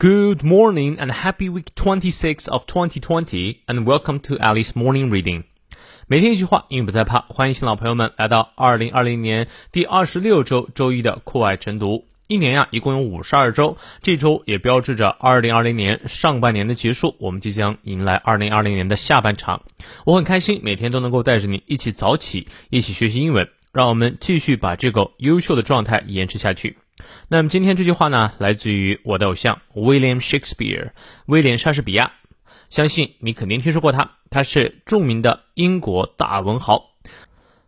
Good morning and happy week 26 of 2020 and welcome to Alice Morning Reading. 每天一句话，英语不再怕。欢迎新老朋友们来到2020年第二十六周周一的课外晨读。一年呀，一共有五十二周，这周也标志着2020年上半年的结束，我们即将迎来2020年的下半场。我很开心，每天都能够带着你一起早起，一起学习英文，让我们继续把这个优秀的状态延迟下去。那么今天这句话呢，来自于我的偶像 William Shakespeare，威廉莎士比亚。相信你肯定听说过他，他是著名的英国大文豪，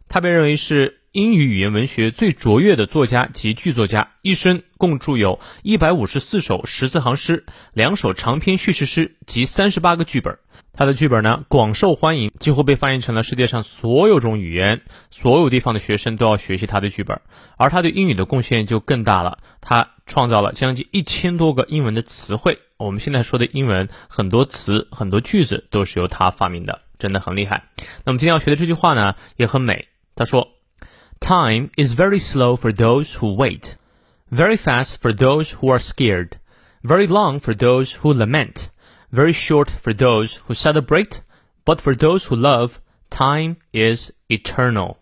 他被认为是英语语言文学最卓越的作家及剧作家，一生共著有一百五十四首十四行诗，两首长篇叙事诗及三十八个剧本。他的剧本呢广受欢迎，几乎被翻译成了世界上所有种语言，所有地方的学生都要学习他的剧本。而他对英语的贡献就更大了，他创造了将近一千多个英文的词汇。我们现在说的英文很多词、很多句子都是由他发明的，真的很厉害。那么今天要学的这句话呢也很美，他说：“Time is very slow for those who wait, very fast for those who are scared, very long for those who lament.” Very short for those who celebrate, but for those who love, time is eternal.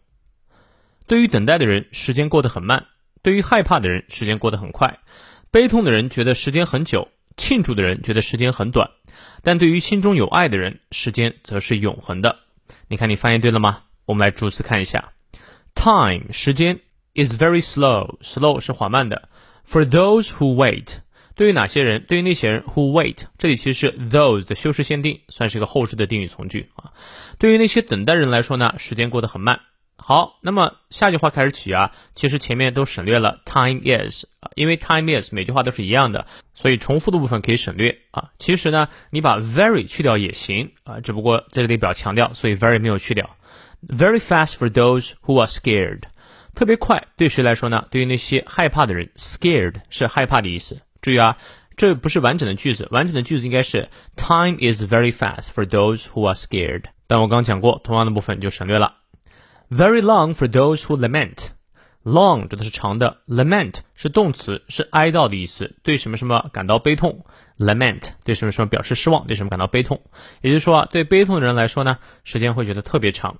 对于等待的人，时间过得很慢；对于害怕的人，时间过得很快；悲痛的人觉得时间很久，庆祝的人觉得时间很短。但对于心中有爱的人，时间则是永恒的。你看，你翻译对了吗？我们来逐词看一下。Time 时间 is very slow，slow 是缓慢的。For those who wait。 对于哪些人？对于那些人 who wait，这里其实是 those 的修饰限定，算是一个后置的定语从句啊。对于那些等待人来说呢，时间过得很慢。好，那么下句话开始起啊，其实前面都省略了 time is 啊，因为 time is 每句话都是一样的，所以重复的部分可以省略啊。其实呢，你把 very 去掉也行啊，只不过这里表强调，所以 very 没有去掉。Very fast for those who are scared，特别快，对谁来说呢？对于那些害怕的人，scared 是害怕的意思。注意啊，这不是完整的句子，完整的句子应该是 Time is very fast for those who are scared。但我刚讲过，同样的部分就省略了。Very long for those who lament。Long 指的是长的，lament 是动词，是哀悼的意思，对什么什么感到悲痛。Lament 对什么什么表示失望，对什么感到悲痛。也就是说啊，对悲痛的人来说呢，时间会觉得特别长。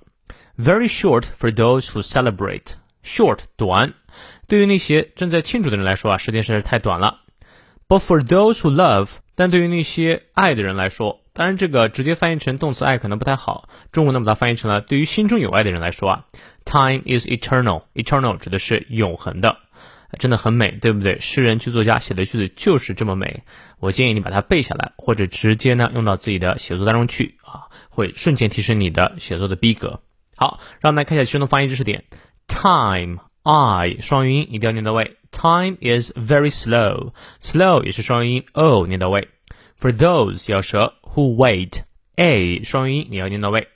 Very short for those who celebrate。Short 短，对于那些正在庆祝的人来说啊，时间实在是太短了。But for those who love，但对于那些爱的人来说，当然这个直接翻译成动词爱可能不太好。中文呢把它翻译成了对于心中有爱的人来说啊，Time is eternal。eternal 指的是永恒的，真的很美，对不对？诗人剧作家写的句子就是这么美。我建议你把它背下来，或者直接呢用到自己的写作当中去啊，会瞬间提升你的写作的逼格。好，让我们来看一下其中的发音知识点。Time I 双元音一定要念到位。Time is very slow. Slow 也是双元音 o 念到位。For those 咬舌 who wait a 双元音你要念到位。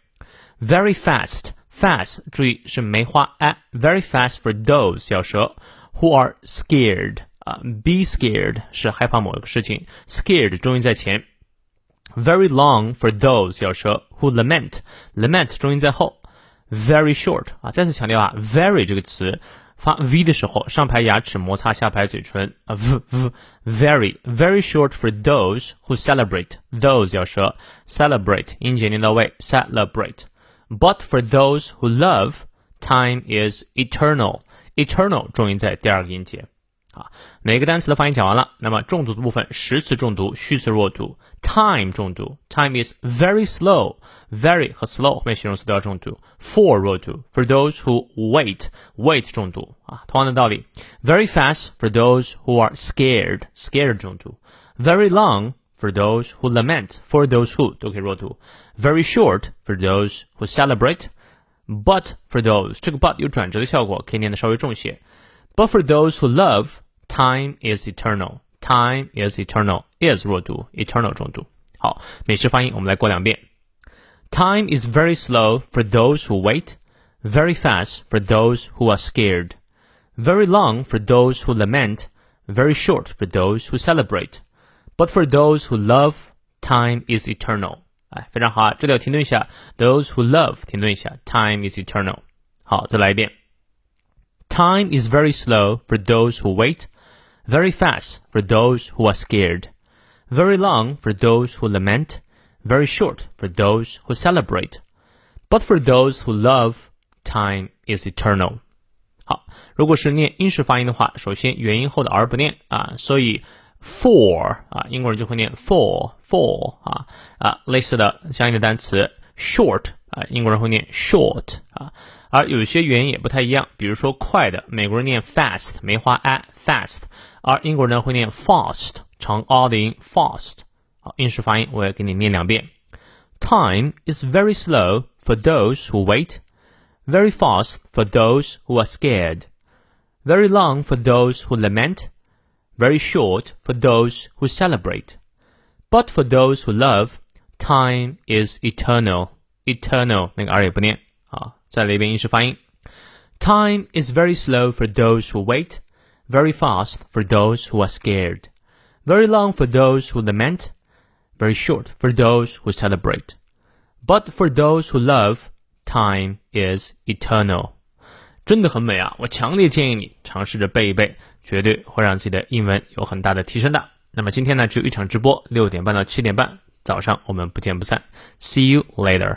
Very fast fast 注意是梅花 a very fast for those 咬舌 who are scared 啊 be scared 是害怕某个事情 scared 重音在前。Very long for those 咬舌 who lament lament 重音在后。Very short 啊再次强调啊 very 这个词。 发 v 的时候，上排牙齿摩擦下排嘴唇啊，v v very very short for those who celebrate those 咬舌，celebrate 音节念到位，celebrate。But for those who love, time is eternal. Eternal 重音在第二个音节。 啊，每个单词的发音讲完了，那么重读的部分，实词重读，虚词弱读。Time 重读，Time is very slow。Very 和 slow 后面形容词都要重读。For 弱读，For those who wait，wait 重读啊，同样的道理。Very fast for those who are scared，scared 重读。Very long for those who lament，for those who 都可以弱读。Very short for those who celebrate，but for those 这个 but 有转折的效果，可以念的稍微重些。But for those who love。 Time is eternal. Time is eternal. is 弱读，eternal 重读。好，美式发音我们来过两遍。Time is very slow for those who wait, very fast for those who are scared, very long for those who lament, very short for those who celebrate. But for those who love, time is eternal. 哎，非常好啊！这里要停顿一下，those who love 停顿一下，time is eternal。好，再来一遍。Time is very slow for those who wait, very fast for those who are scared, very long for those who lament, very short for those who celebrate. But for those who love, time is eternal. 好，如果是念英式发音的话，首先元音后的 r 不念啊，所以 for 啊，英国人就会念 for for 啊啊，类似的相应的单词 short 啊，英国人会念 short 啊，而有些元音也不太一样，比如说快的，美国人念 fast 梅花 a fast， 而英国人会念 fast 长 r 的音 fast。好，英式发音我也给你念两遍。Time is very slow for those who wait, very fast for those who are scared, very long for those who lament very short for those who celebrate. But for those who love, time is eternal. Eternal 那个 r 也不念啊，再来一遍英式发音。Time is very slow for those who wait, very fast for those who are scared, very long for those who lament, very short for those who celebrate. But for those who love, time is eternal. 真的很美啊！我强烈建议你尝试着背一背，绝对会让自己的英文有很大的提升的。那么今天呢，只有一场直播，六点半到七点半，早上我们不见不散。See you later.